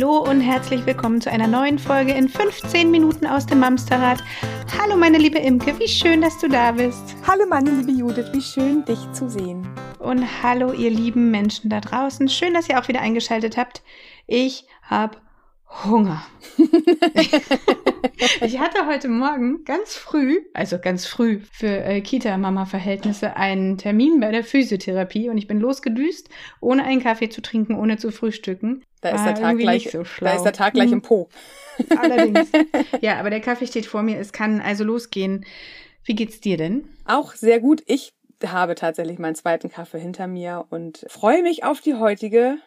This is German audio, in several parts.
Hallo und herzlich willkommen zu einer neuen Folge in 15 Minuten aus dem Mamsterrad. Hallo meine liebe Imke, wie schön, dass du da bist. Hallo meine liebe Judith, wie schön dich zu sehen. Und hallo ihr lieben Menschen da draußen, schön, dass ihr auch wieder eingeschaltet habt. Ich habe Hunger. ich hatte heute Morgen ganz früh, also ganz früh für äh, Kita-Mama-Verhältnisse, einen Termin bei der Physiotherapie und ich bin losgedüst, ohne einen Kaffee zu trinken, ohne zu frühstücken. Da ist, der Tag, gleich, so da ist der Tag gleich im Po. Allerdings. Ja, aber der Kaffee steht vor mir, es kann also losgehen. Wie geht's dir denn? Auch sehr gut. Ich habe tatsächlich meinen zweiten Kaffee hinter mir und freue mich auf die heutige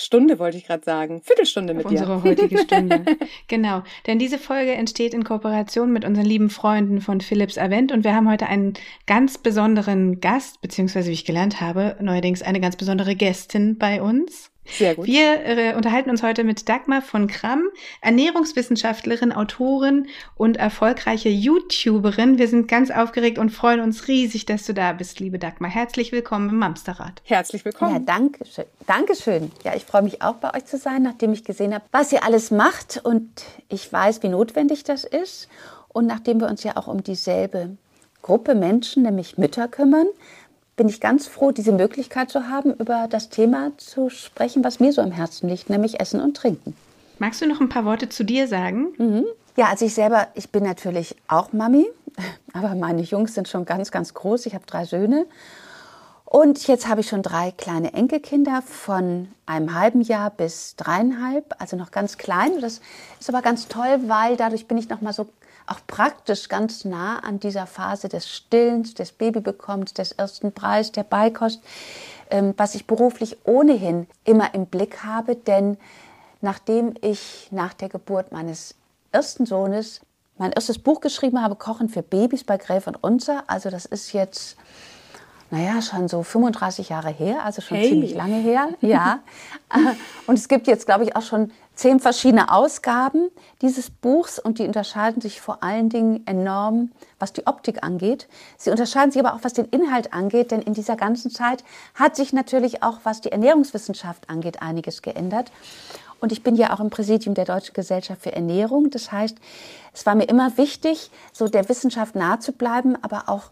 Stunde wollte ich gerade sagen. Viertelstunde mit Auf dir. Unsere heutige Stunde. genau. Denn diese Folge entsteht in Kooperation mit unseren lieben Freunden von Philips Avent und wir haben heute einen ganz besonderen Gast, beziehungsweise wie ich gelernt habe, neuerdings eine ganz besondere Gästin bei uns. Sehr gut. Wir äh, unterhalten uns heute mit Dagmar von Kramm, Ernährungswissenschaftlerin, Autorin und erfolgreiche YouTuberin. Wir sind ganz aufgeregt und freuen uns riesig, dass du da bist, liebe Dagmar. Herzlich willkommen im Mamsterrad. Herzlich willkommen. Ja, danke schön. Dankeschön. Ja, ich freue mich auch bei euch zu sein, nachdem ich gesehen habe, was ihr alles macht und ich weiß, wie notwendig das ist. Und nachdem wir uns ja auch um dieselbe Gruppe Menschen, nämlich Mütter, kümmern, bin ich ganz froh, diese Möglichkeit zu haben, über das Thema zu sprechen, was mir so am Herzen liegt, nämlich Essen und Trinken. Magst du noch ein paar Worte zu dir sagen? Mhm. Ja, also ich selber, ich bin natürlich auch Mami, aber meine Jungs sind schon ganz, ganz groß. Ich habe drei Söhne. Und jetzt habe ich schon drei kleine Enkelkinder von einem halben Jahr bis dreieinhalb, also noch ganz klein. Das ist aber ganz toll, weil dadurch bin ich noch mal so auch praktisch ganz nah an dieser Phase des Stillens, des Babybekommens, des ersten Preis, der Beikost, ähm, was ich beruflich ohnehin immer im Blick habe. Denn nachdem ich nach der Geburt meines ersten Sohnes mein erstes Buch geschrieben habe, Kochen für Babys bei Gräf und Unser, also das ist jetzt naja, schon so 35 Jahre her, also schon hey. ziemlich lange her. Ja. und es gibt jetzt, glaube ich, auch schon zehn verschiedene Ausgaben dieses Buchs und die unterscheiden sich vor allen Dingen enorm, was die Optik angeht. Sie unterscheiden sich aber auch, was den Inhalt angeht, denn in dieser ganzen Zeit hat sich natürlich auch, was die Ernährungswissenschaft angeht, einiges geändert. Und ich bin ja auch im Präsidium der Deutschen Gesellschaft für Ernährung. Das heißt, es war mir immer wichtig, so der Wissenschaft nahe zu bleiben, aber auch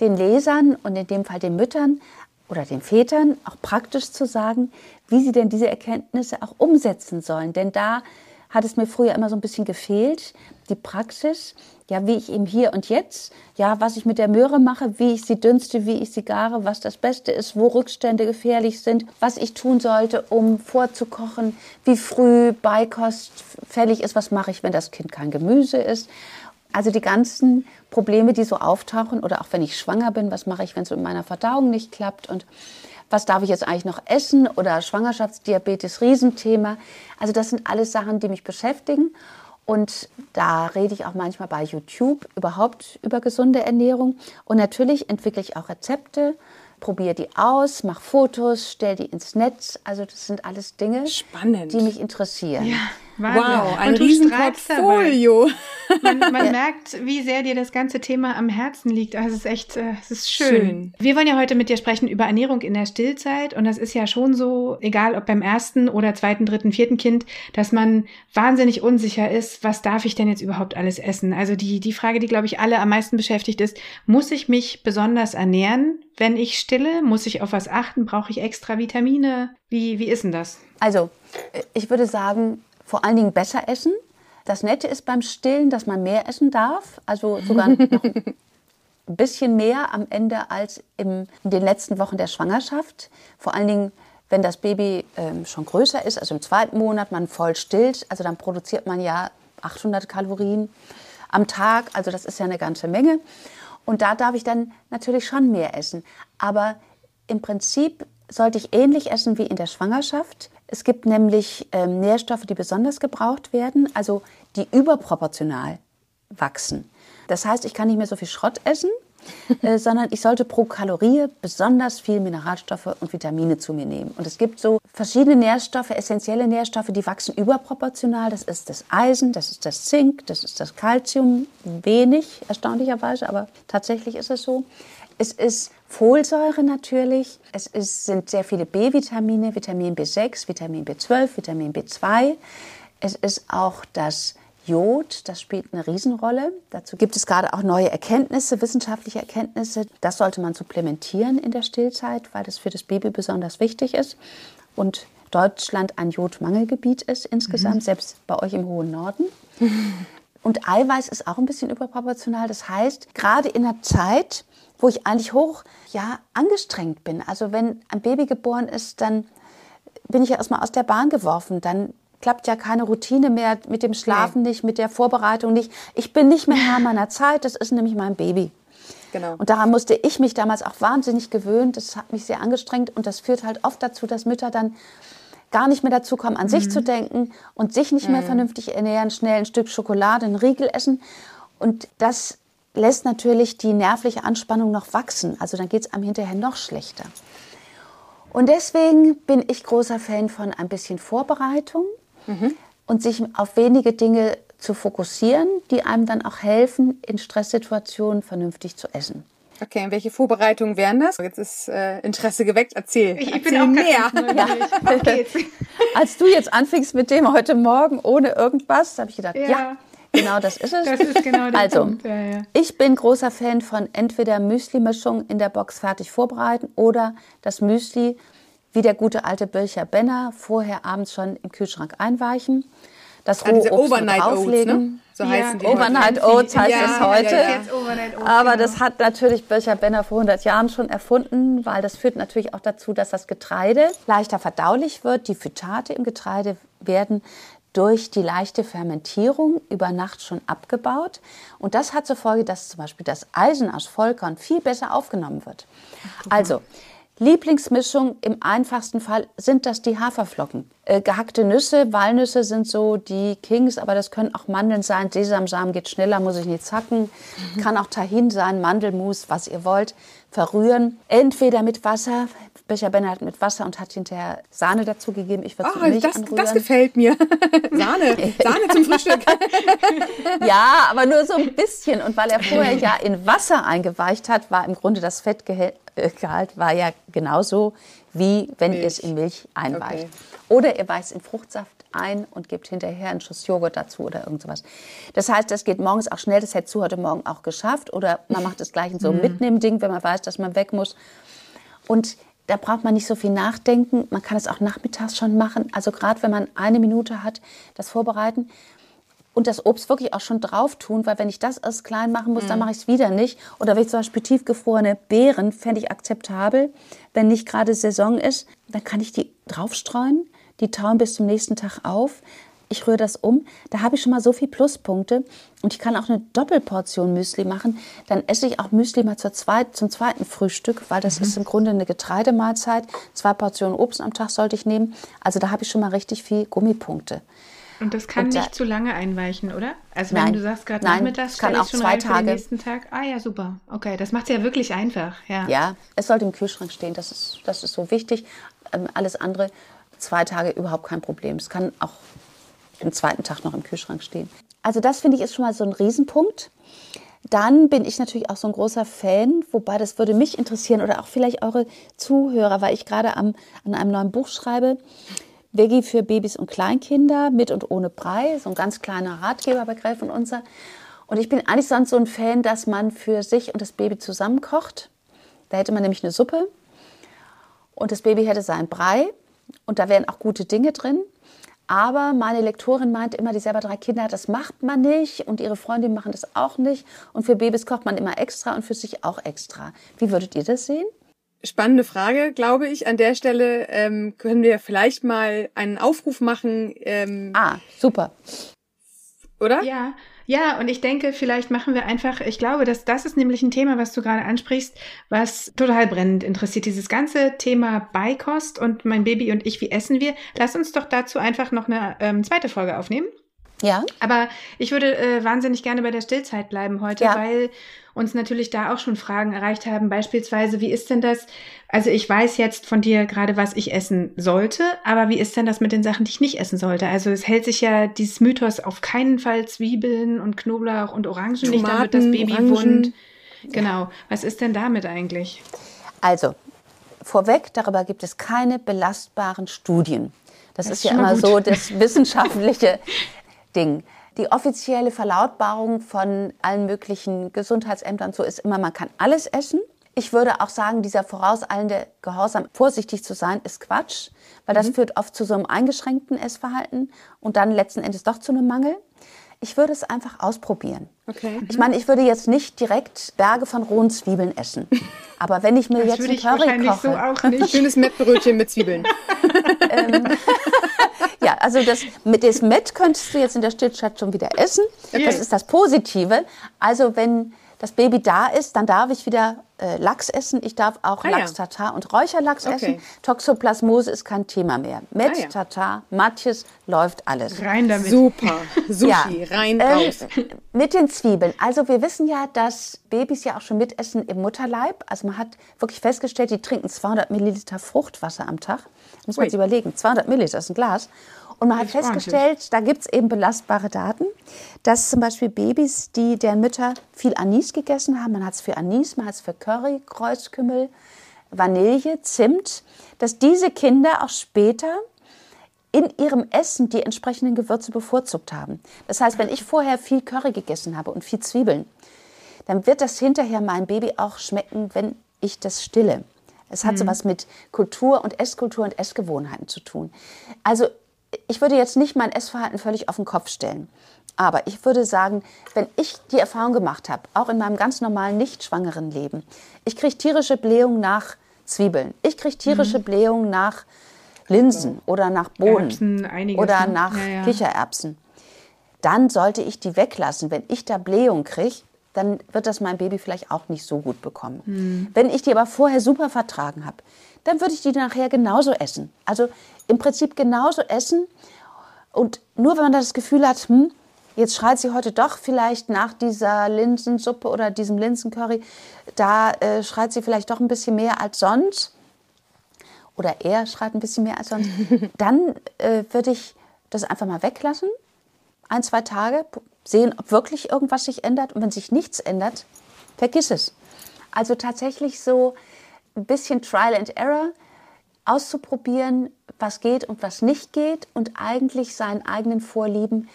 den Lesern und in dem Fall den Müttern oder den Vätern auch praktisch zu sagen, wie sie denn diese Erkenntnisse auch umsetzen sollen. Denn da hat es mir früher immer so ein bisschen gefehlt, die Praxis, ja, wie ich eben hier und jetzt, ja, was ich mit der Möhre mache, wie ich sie dünste, wie ich sie gare, was das Beste ist, wo Rückstände gefährlich sind, was ich tun sollte, um vorzukochen, wie früh Beikost fällig ist, was mache ich, wenn das Kind kein Gemüse ist. Also die ganzen Probleme, die so auftauchen oder auch wenn ich schwanger bin, was mache ich, wenn es mit meiner Verdauung nicht klappt und was darf ich jetzt eigentlich noch essen oder Schwangerschaftsdiabetes, Riesenthema. Also das sind alles Sachen, die mich beschäftigen und da rede ich auch manchmal bei YouTube überhaupt über gesunde Ernährung und natürlich entwickle ich auch Rezepte probiere die aus, mache Fotos, stelle die ins Netz. Also das sind alles Dinge, Spannend. die mich interessieren. Ja, Wahnsinn. Wow, ein Riesenportfolio. Man, man merkt, wie sehr dir das ganze Thema am Herzen liegt. Also es ist echt, äh, es ist schön. schön. Wir wollen ja heute mit dir sprechen über Ernährung in der Stillzeit. Und das ist ja schon so, egal ob beim ersten oder zweiten, dritten, vierten Kind, dass man wahnsinnig unsicher ist, was darf ich denn jetzt überhaupt alles essen? Also die, die Frage, die, glaube ich, alle am meisten beschäftigt ist, muss ich mich besonders ernähren? wenn ich stille? Muss ich auf was achten? Brauche ich extra Vitamine? Wie, wie ist denn das? Also, ich würde sagen, vor allen Dingen besser essen. Das Nette ist beim Stillen, dass man mehr essen darf. Also sogar noch ein bisschen mehr am Ende als im, in den letzten Wochen der Schwangerschaft. Vor allen Dingen, wenn das Baby ähm, schon größer ist, also im zweiten Monat, man voll stillt. Also dann produziert man ja 800 Kalorien am Tag. Also das ist ja eine ganze Menge. Und da darf ich dann natürlich schon mehr essen. Aber im Prinzip sollte ich ähnlich essen wie in der Schwangerschaft. Es gibt nämlich ähm, Nährstoffe, die besonders gebraucht werden, also die überproportional wachsen. Das heißt, ich kann nicht mehr so viel Schrott essen, äh, sondern ich sollte pro Kalorie besonders viel Mineralstoffe und Vitamine zu mir nehmen. Und es gibt so verschiedene Nährstoffe, essentielle Nährstoffe, die wachsen überproportional. Das ist das Eisen, das ist das Zink, das ist das Calcium, wenig, erstaunlicherweise, aber tatsächlich ist es so. Es ist Folsäure natürlich. Es ist, sind sehr viele B-Vitamine, Vitamin B6, Vitamin B12, Vitamin B2. Es ist auch das Jod, das spielt eine Riesenrolle. Dazu gibt es gerade auch neue Erkenntnisse, wissenschaftliche Erkenntnisse. Das sollte man supplementieren in der Stillzeit, weil das für das Baby besonders wichtig ist. Und Deutschland ein Jodmangelgebiet ist insgesamt, mhm. selbst bei euch im hohen Norden. Und Eiweiß ist auch ein bisschen überproportional. Das heißt, gerade in einer Zeit, wo ich eigentlich hoch ja, angestrengt bin. Also wenn ein Baby geboren ist, dann bin ich ja erstmal aus der Bahn geworfen. Dann klappt ja keine Routine mehr mit dem Schlafen nee. nicht, mit der Vorbereitung nicht. Ich bin nicht mehr Herr meiner Zeit, das ist nämlich mein Baby. Genau. Und daran musste ich mich damals auch wahnsinnig gewöhnen. Das hat mich sehr angestrengt und das führt halt oft dazu, dass Mütter dann gar nicht mehr dazu kommen, an mhm. sich zu denken und sich nicht mhm. mehr vernünftig ernähren, schnell ein Stück Schokolade, ein Riegel essen. Und das lässt natürlich die nervliche Anspannung noch wachsen. Also dann geht es einem hinterher noch schlechter. Und deswegen bin ich großer Fan von ein bisschen Vorbereitung mhm. und sich auf wenige Dinge zu fokussieren, die einem dann auch helfen, in Stresssituationen vernünftig zu essen. Okay, und welche Vorbereitungen wären das? Jetzt ist äh, Interesse geweckt. Erzähl. Ich, ich bin auch mehr. Ja. Als du jetzt anfingst mit dem heute Morgen ohne irgendwas, habe ich gedacht, ja. ja. Genau, das ist es. Das ist genau der also, Punkt. Ja, ja. ich bin großer Fan von entweder Müsli-Mischung in der Box fertig vorbereiten oder das Müsli wie der gute alte Bircher Benner vorher abends schon im Kühlschrank einweichen. Das rohe ja, Obst Overnight drauflegen. Oats, ne? So ja, heißen die Overnight Oats heißt ja, es heute. Ja, Aber genau. das hat natürlich Bircher Benner vor 100 Jahren schon erfunden, weil das führt natürlich auch dazu, dass das Getreide leichter verdaulich wird. Die Phytate im Getreide werden durch die leichte Fermentierung über Nacht schon abgebaut. Und das hat zur Folge, dass zum Beispiel das Eisen aus Vollkorn viel besser aufgenommen wird. Also, Lieblingsmischung im einfachsten Fall sind das die Haferflocken. Äh, gehackte Nüsse, Walnüsse sind so die Kings, aber das können auch Mandeln sein. Sesamsamen geht schneller, muss ich nicht zacken. Mhm. Kann auch Tahin sein, Mandelmus, was ihr wollt. Verrühren. Entweder mit Wasser. Becher Benner hat mit Wasser und hat hinterher Sahne dazu gegeben. Ich würde oh, nicht das, anrühren. das gefällt mir. Sahne, Sahne zum Frühstück. ja, aber nur so ein bisschen. Und weil er vorher ja in Wasser eingeweicht hat, war im Grunde das Fettgehalt war ja genauso wie wenn Milch. ihr es in Milch einweicht. Okay. Oder ihr weicht in Fruchtsaft ein und gebt hinterher einen Schuss Joghurt dazu oder irgend sowas. Das heißt, das geht morgens auch schnell. Das hättest du heute Morgen auch geschafft. Oder man macht es gleich in so einem mhm. Mitnehmen-Ding, wenn man weiß, dass man weg muss. Und da braucht man nicht so viel nachdenken. Man kann es auch nachmittags schon machen. Also gerade wenn man eine Minute hat, das vorbereiten und das Obst wirklich auch schon drauf tun, weil wenn ich das erst klein machen muss, mhm. dann mache ich es wieder nicht. Oder wenn ich zum Beispiel tiefgefrorene Beeren, fände ich akzeptabel. Wenn nicht gerade Saison ist, dann kann ich die draufstreuen. Die tauen bis zum nächsten Tag auf. Ich rühre das um. Da habe ich schon mal so viele Pluspunkte. Und ich kann auch eine Doppelportion Müsli machen. Dann esse ich auch Müsli mal zweit, zum zweiten Frühstück, weil das mhm. ist im Grunde eine Getreidemahlzeit. Zwei Portionen Obst am Tag sollte ich nehmen. Also da habe ich schon mal richtig viel Gummipunkte. Und das kann und nicht zu lange einweichen, oder? Also wenn nein, du sagst gerade nachmittags, kann auch schon zwei Tage. Für den nächsten Tag. Ah ja, super. Okay, das macht es ja wirklich einfach. Ja. ja, es sollte im Kühlschrank stehen. Das ist, das ist so wichtig. Ähm, alles andere, zwei Tage überhaupt kein Problem. Es kann auch den zweiten Tag noch im Kühlschrank stehen. Also das finde ich ist schon mal so ein Riesenpunkt. Dann bin ich natürlich auch so ein großer Fan, wobei das würde mich interessieren oder auch vielleicht eure Zuhörer, weil ich gerade an einem neuen Buch schreibe Veggie für Babys und Kleinkinder mit und ohne Brei, so ein ganz kleiner Ratgeber bei Greif und Unser. Und ich bin eigentlich sonst so ein Fan, dass man für sich und das Baby zusammen kocht. Da hätte man nämlich eine Suppe und das Baby hätte seinen Brei und da wären auch gute Dinge drin. Aber meine Lektorin meint immer, die selber drei Kinder hat, das macht man nicht und ihre Freundinnen machen das auch nicht. Und für Babys kocht man immer extra und für sich auch extra. Wie würdet ihr das sehen? spannende Frage, glaube ich. An der Stelle ähm, können wir vielleicht mal einen Aufruf machen. Ähm, ah, super. Oder? Ja, ja, und ich denke, vielleicht machen wir einfach, ich glaube, dass das ist nämlich ein Thema, was du gerade ansprichst, was total brennend interessiert. Dieses ganze Thema Beikost und mein Baby und ich, wie essen wir? Lass uns doch dazu einfach noch eine ähm, zweite Folge aufnehmen. Ja. Aber ich würde äh, wahnsinnig gerne bei der Stillzeit bleiben heute, ja. weil uns natürlich da auch schon Fragen erreicht haben. Beispielsweise, wie ist denn das? Also ich weiß jetzt von dir gerade, was ich essen sollte, aber wie ist denn das mit den Sachen, die ich nicht essen sollte? Also es hält sich ja dieses Mythos auf keinen Fall Zwiebeln und Knoblauch und Orangen Tomaten, nicht, damit das Baby Orangen. wund. Genau. Was ist denn damit eigentlich? Also, vorweg, darüber gibt es keine belastbaren Studien. Das, das ist, ist ja immer gut. so das wissenschaftliche Ding. Die offizielle Verlautbarung von allen möglichen Gesundheitsämtern so ist immer, man kann alles essen. Ich würde auch sagen, dieser vorauseilende Gehorsam, vorsichtig zu sein, ist Quatsch, weil das mhm. führt oft zu so einem eingeschränkten Essverhalten und dann letzten Endes doch zu einem Mangel. Ich würde es einfach ausprobieren. Okay. Ich meine, ich würde jetzt nicht direkt Berge von rohen Zwiebeln essen. Aber wenn ich mir das jetzt ein Curry koche, so auch nicht. schönes Mettbrötchen mit Zwiebeln. ähm, ja, also das mit dem Met könntest du jetzt in der Stillstadt schon wieder essen. Okay. Das ist das Positive. Also wenn das Baby da ist, dann darf ich wieder äh, Lachs essen. Ich darf auch ah, Lachs Tatar und Räucherlachs okay. essen. Toxoplasmose ist kein Thema mehr. Met, ah, ja. Tatar, Matjes, läuft alles. Rein damit. Super. Sushi, ja. rein ähm, raus. Mit den Zwiebeln. Also wir wissen ja, dass Babys ja auch schon mitessen im Mutterleib. Also man hat wirklich festgestellt, die trinken 200 Milliliter Fruchtwasser am Tag. Muss man sich überlegen. 200 Milliliter ist ein Glas. Und man hat festgestellt, da gibt es eben belastbare Daten, dass zum Beispiel Babys, die deren Mütter viel Anis gegessen haben, man hat es für Anis, man hat es für Curry, Kreuzkümmel, Vanille, Zimt, dass diese Kinder auch später in ihrem Essen die entsprechenden Gewürze bevorzugt haben. Das heißt, wenn ich vorher viel Curry gegessen habe und viel Zwiebeln, dann wird das hinterher meinem Baby auch schmecken, wenn ich das stille. Es hat mhm. sowas mit Kultur und Esskultur und Essgewohnheiten zu tun. Also ich würde jetzt nicht mein Essverhalten völlig auf den Kopf stellen. Aber ich würde sagen, wenn ich die Erfahrung gemacht habe, auch in meinem ganz normalen nicht schwangeren Leben, ich kriege tierische Blähung nach Zwiebeln, ich kriege tierische mhm. Blähung nach Linsen oder nach Bohnen Erbsen, oder ne? nach ja, ja. Kichererbsen, dann sollte ich die weglassen. Wenn ich da Blähung kriege, dann wird das mein Baby vielleicht auch nicht so gut bekommen. Mhm. Wenn ich die aber vorher super vertragen habe, dann würde ich die nachher genauso essen. Also im Prinzip genauso essen. Und nur wenn man das Gefühl hat, hm, jetzt schreit sie heute doch vielleicht nach dieser Linsensuppe oder diesem Linsencurry, da äh, schreit sie vielleicht doch ein bisschen mehr als sonst. Oder er schreit ein bisschen mehr als sonst. Dann äh, würde ich das einfach mal weglassen. Ein, zwei Tage sehen, ob wirklich irgendwas sich ändert. Und wenn sich nichts ändert, vergiss es. Also tatsächlich so ein bisschen Trial and Error auszuprobieren, was geht und was nicht geht und eigentlich seinen eigenen Vorlieben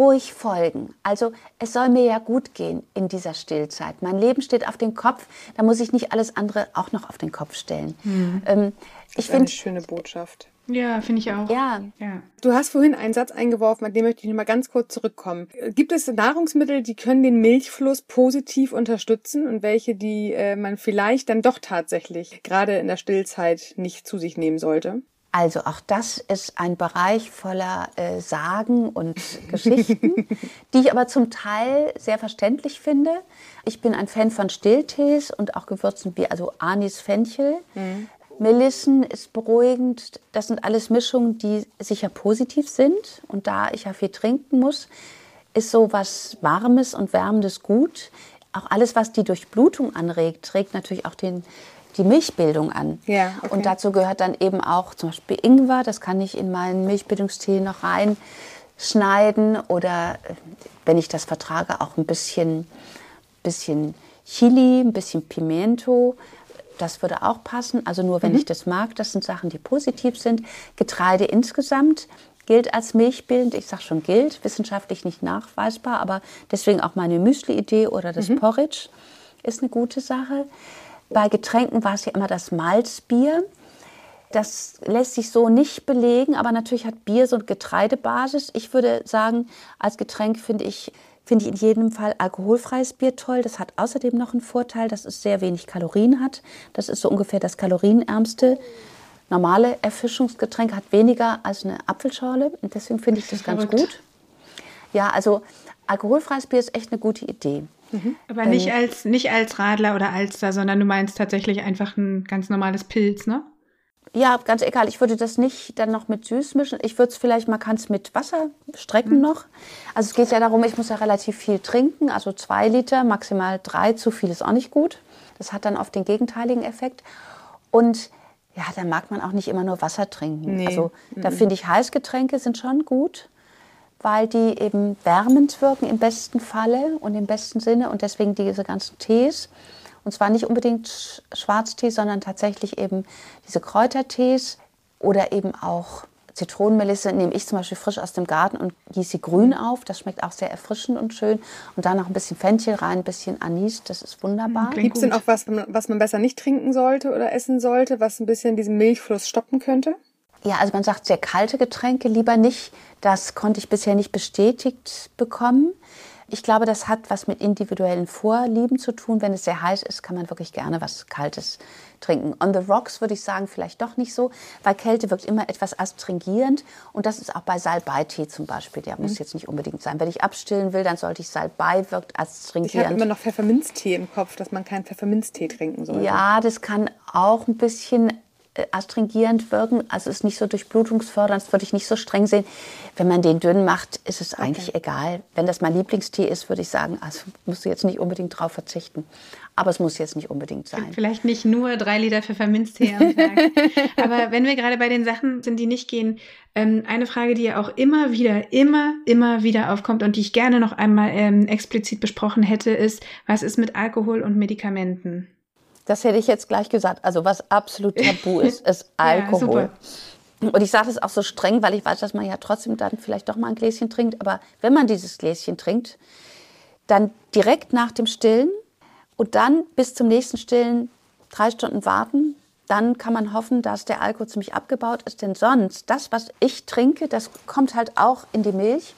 ruhig folgen. Also es soll mir ja gut gehen in dieser Stillzeit. Mein Leben steht auf dem Kopf, da muss ich nicht alles andere auch noch auf den Kopf stellen. Mhm. Ähm, ich finde eine schöne Botschaft. Ja, finde ich auch. Ja. ja. Du hast vorhin einen Satz eingeworfen, an dem möchte ich noch mal ganz kurz zurückkommen. Gibt es Nahrungsmittel, die können den Milchfluss positiv unterstützen und welche, die äh, man vielleicht dann doch tatsächlich gerade in der Stillzeit nicht zu sich nehmen sollte? Also auch das ist ein Bereich voller äh, Sagen und Geschichten, die ich aber zum Teil sehr verständlich finde. Ich bin ein Fan von Stilltees und auch Gewürzen wie also Anis, Fenchel. Mhm. Melissen ist beruhigend. Das sind alles Mischungen, die sicher positiv sind. Und da ich ja viel trinken muss, ist so was Warmes und Wärmendes gut. Auch alles, was die Durchblutung anregt, trägt natürlich auch den, die Milchbildung an. Ja, okay. Und dazu gehört dann eben auch zum Beispiel Ingwer. Das kann ich in meinen Milchbildungstee noch reinschneiden. Oder äh, wenn ich das vertrage, auch ein bisschen, bisschen Chili, ein bisschen Pimento. Das würde auch passen. Also nur wenn mhm. ich das mag, das sind Sachen, die positiv sind. Getreide insgesamt gilt als milchbildend. Ich sage schon gilt, wissenschaftlich nicht nachweisbar, aber deswegen auch meine Müsli-Idee oder das mhm. Porridge ist eine gute Sache. Bei Getränken war es ja immer das Malzbier. Das lässt sich so nicht belegen, aber natürlich hat Bier so eine Getreidebasis. Ich würde sagen, als Getränk finde ich finde ich in jedem Fall alkoholfreies Bier toll. Das hat außerdem noch einen Vorteil, dass es sehr wenig Kalorien hat. Das ist so ungefähr das kalorienärmste. Normale Erfischungsgetränk hat weniger als eine Apfelschorle und deswegen finde ich das ganz gut. Ja, also alkoholfreies Bier ist echt eine gute Idee. Mhm. Aber nicht als, nicht als Radler oder Alster, sondern du meinst tatsächlich einfach ein ganz normales Pilz, ne? Ja, ganz egal. Ich würde das nicht dann noch mit süß mischen. Ich würde es vielleicht, man kann es mit Wasser strecken mhm. noch. Also es geht ja darum, ich muss ja relativ viel trinken, also zwei Liter, maximal drei. Zu viel ist auch nicht gut. Das hat dann oft den gegenteiligen Effekt. Und ja, dann mag man auch nicht immer nur Wasser trinken. Nee. Also da mhm. finde ich Heißgetränke sind schon gut. Weil die eben wärmend wirken im besten Falle und im besten Sinne und deswegen diese ganzen Tees. Und zwar nicht unbedingt Schwarztee, sondern tatsächlich eben diese Kräutertees oder eben auch Zitronenmelisse nehme ich zum Beispiel frisch aus dem Garten und gieße sie grün auf. Das schmeckt auch sehr erfrischend und schön. Und dann noch ein bisschen Fenchel rein, ein bisschen Anis. Das ist wunderbar. Gibt es denn auch was, was man besser nicht trinken sollte oder essen sollte, was ein bisschen diesen Milchfluss stoppen könnte? Ja, also man sagt sehr kalte Getränke lieber nicht. Das konnte ich bisher nicht bestätigt bekommen. Ich glaube, das hat was mit individuellen Vorlieben zu tun. Wenn es sehr heiß ist, kann man wirklich gerne was Kaltes trinken. On the Rocks würde ich sagen, vielleicht doch nicht so, weil Kälte wirkt immer etwas astringierend. Und das ist auch bei Salbeitee zum Beispiel. Der mhm. muss jetzt nicht unbedingt sein. Wenn ich abstillen will, dann sollte ich Salbei wirkt astringierend. Ich habe immer noch Pfefferminztee im Kopf, dass man keinen Pfefferminztee trinken sollte. Ja, das kann auch ein bisschen astringierend wirken. Also ist nicht so durchblutungsfördernd, das würde ich nicht so streng sehen. Wenn man den dünn macht, ist es okay. eigentlich egal. Wenn das mein Lieblingstee ist, würde ich sagen, also musst du jetzt nicht unbedingt drauf verzichten. Aber es muss jetzt nicht unbedingt sein. Vielleicht nicht nur drei Liter Pfefferminztee am Tag. Aber wenn wir gerade bei den Sachen sind, die nicht gehen, ähm, eine Frage, die ja auch immer wieder, immer, immer wieder aufkommt und die ich gerne noch einmal ähm, explizit besprochen hätte, ist, was ist mit Alkohol und Medikamenten? Das hätte ich jetzt gleich gesagt. Also was absolut tabu ist, ist Alkohol. Ja, und ich sage das auch so streng, weil ich weiß, dass man ja trotzdem dann vielleicht doch mal ein Gläschen trinkt. Aber wenn man dieses Gläschen trinkt, dann direkt nach dem Stillen und dann bis zum nächsten Stillen drei Stunden warten. Dann kann man hoffen, dass der Alkohol ziemlich abgebaut ist. Denn sonst, das, was ich trinke, das kommt halt auch in die Milch.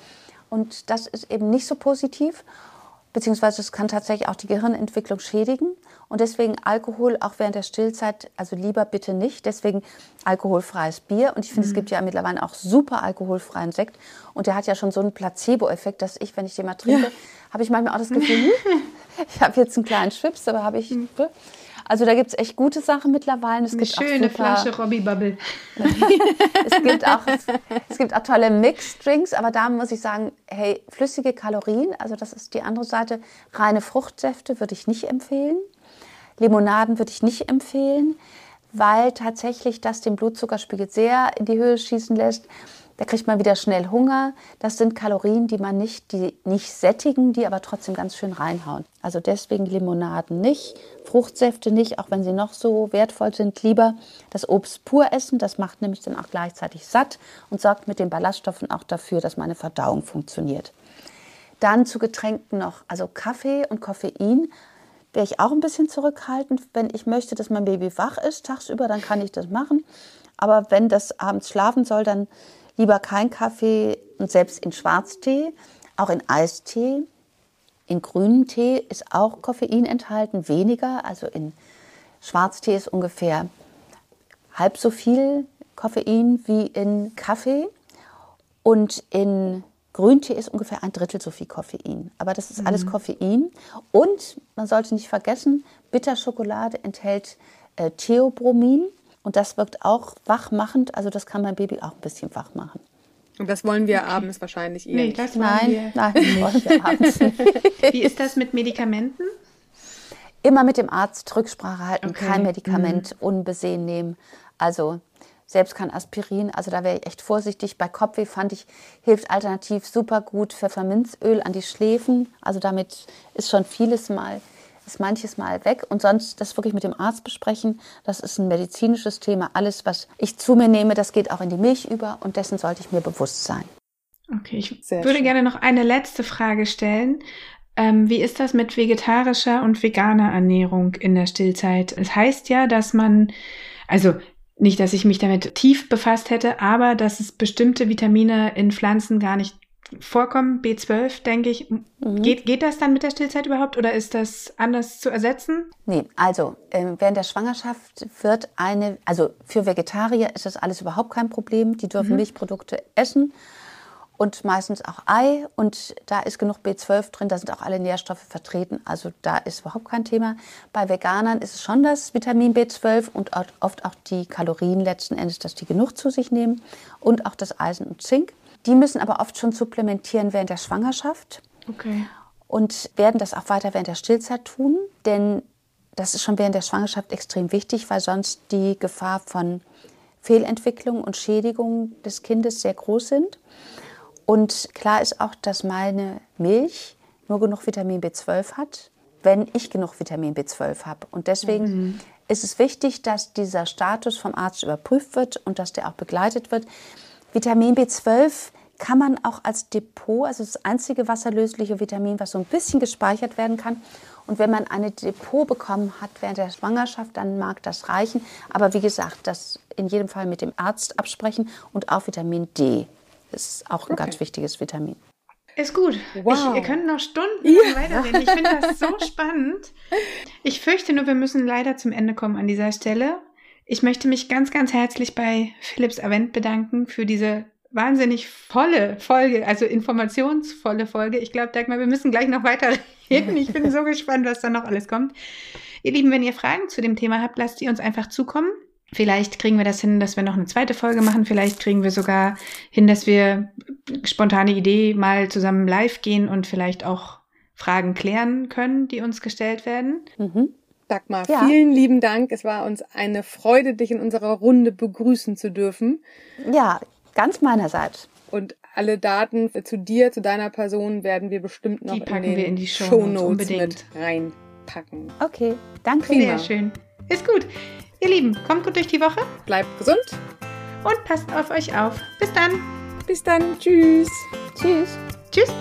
Und das ist eben nicht so positiv beziehungsweise es kann tatsächlich auch die Gehirnentwicklung schädigen. Und deswegen Alkohol auch während der Stillzeit, also lieber bitte nicht. Deswegen alkoholfreies Bier. Und ich finde, mhm. es gibt ja mittlerweile auch super alkoholfreien Sekt. Und der hat ja schon so einen Placebo-Effekt, dass ich, wenn ich den mal trinke, ja. habe ich manchmal auch das Gefühl, hm, ich habe jetzt einen kleinen Schwips, aber habe ich. Mhm. Also da gibt es echt gute Sachen mittlerweile. Es Eine gibt schöne auch super, Flasche Robbie Bubble. es, gibt auch, es gibt auch tolle Mixed Drinks, aber da muss ich sagen, hey, flüssige Kalorien, also das ist die andere Seite. Reine Fruchtsäfte würde ich nicht empfehlen. Limonaden würde ich nicht empfehlen, weil tatsächlich das den Blutzuckerspiegel sehr in die Höhe schießen lässt. Da kriegt man wieder schnell Hunger. Das sind Kalorien, die man nicht, die nicht sättigen, die aber trotzdem ganz schön reinhauen. Also deswegen Limonaden nicht, Fruchtsäfte nicht, auch wenn sie noch so wertvoll sind. Lieber das Obst pur essen. Das macht nämlich dann auch gleichzeitig satt und sorgt mit den Ballaststoffen auch dafür, dass meine Verdauung funktioniert. Dann zu Getränken noch, also Kaffee und Koffein wäre ich auch ein bisschen zurückhaltend. Wenn ich möchte, dass mein Baby wach ist tagsüber, dann kann ich das machen. Aber wenn das abends schlafen soll, dann lieber kein Kaffee und selbst in Schwarztee, auch in Eistee. In grünen Tee ist auch Koffein enthalten, weniger. Also in Schwarztee ist ungefähr halb so viel Koffein wie in Kaffee. Und in Grüntee ist ungefähr ein Drittel so viel Koffein. Aber das ist mhm. alles Koffein. Und man sollte nicht vergessen, Bitterschokolade enthält äh, Theobromin. Und das wirkt auch wachmachend. Also das kann mein Baby auch ein bisschen wach machen. Und das wollen wir okay. abends wahrscheinlich eher nee, nicht. Das nein, wir nein, wollen wir abends nicht. Wie ist das mit Medikamenten? Immer mit dem Arzt Rücksprache halten, okay. kein Medikament mhm. unbesehen nehmen. Also selbst kein Aspirin, also da wäre ich echt vorsichtig. Bei Kopfweh fand ich, hilft alternativ super gut Pfefferminzöl an die Schläfen. Also damit ist schon vieles mal ist manches Mal weg und sonst das wirklich mit dem Arzt besprechen. Das ist ein medizinisches Thema. Alles, was ich zu mir nehme, das geht auch in die Milch über und dessen sollte ich mir bewusst sein. Okay, ich Sehr würde schön. gerne noch eine letzte Frage stellen. Ähm, wie ist das mit vegetarischer und veganer Ernährung in der Stillzeit? Es heißt ja, dass man, also nicht, dass ich mich damit tief befasst hätte, aber dass es bestimmte Vitamine in Pflanzen gar nicht vorkommen, B12, denke ich. Mhm. Geht, geht das dann mit der Stillzeit überhaupt oder ist das anders zu ersetzen? Nee, also äh, während der Schwangerschaft wird eine, also für Vegetarier ist das alles überhaupt kein Problem. Die dürfen mhm. Milchprodukte essen und meistens auch Ei und da ist genug B12 drin, da sind auch alle Nährstoffe vertreten, also da ist überhaupt kein Thema. Bei Veganern ist es schon das Vitamin B12 und oft auch die Kalorien letzten Endes, dass die genug zu sich nehmen und auch das Eisen und Zink. Die müssen aber oft schon supplementieren während der Schwangerschaft. Okay. Und werden das auch weiter während der Stillzeit tun, denn das ist schon während der Schwangerschaft extrem wichtig, weil sonst die Gefahr von Fehlentwicklung und Schädigung des Kindes sehr groß sind. Und klar ist auch, dass meine Milch nur genug Vitamin B12 hat, wenn ich genug Vitamin B12 habe. Und deswegen mhm. ist es wichtig, dass dieser Status vom Arzt überprüft wird und dass der auch begleitet wird. Vitamin B12 kann man auch als Depot, also das einzige wasserlösliche Vitamin, was so ein bisschen gespeichert werden kann. Und wenn man eine Depot bekommen hat während der Schwangerschaft, dann mag das reichen. Aber wie gesagt, das in jedem Fall mit dem Arzt absprechen und auch Vitamin D ist auch ein okay. ganz wichtiges Vitamin. Ist gut. Wow. Ich, ihr könnt noch stundenlang ja. weiterreden. Ich finde das so spannend. Ich fürchte nur, wir müssen leider zum Ende kommen an dieser Stelle. Ich möchte mich ganz, ganz herzlich bei Philips Avent bedanken für diese wahnsinnig volle Folge, also informationsvolle Folge. Ich glaube, Dagmar, wir müssen gleich noch weiter reden. Ich bin so gespannt, was da noch alles kommt. Ihr Lieben, wenn ihr Fragen zu dem Thema habt, lasst die uns einfach zukommen. Vielleicht kriegen wir das hin, dass wir noch eine zweite Folge machen. Vielleicht kriegen wir sogar hin, dass wir spontane Idee mal zusammen live gehen und vielleicht auch Fragen klären können, die uns gestellt werden. Mhm. Dagmar, ja. vielen lieben Dank. Es war uns eine Freude, dich in unserer Runde begrüßen zu dürfen. Ja, ganz meinerseits. Und alle Daten zu dir, zu deiner Person werden wir bestimmt noch die packen in, den wir in die Show Notes mit reinpacken. Okay, danke. Sehr schön. Ist gut. Ihr Lieben, kommt gut durch die Woche. Bleibt gesund. Und passt auf euch auf. Bis dann. Bis dann. Tschüss. Tschüss. Tschüss.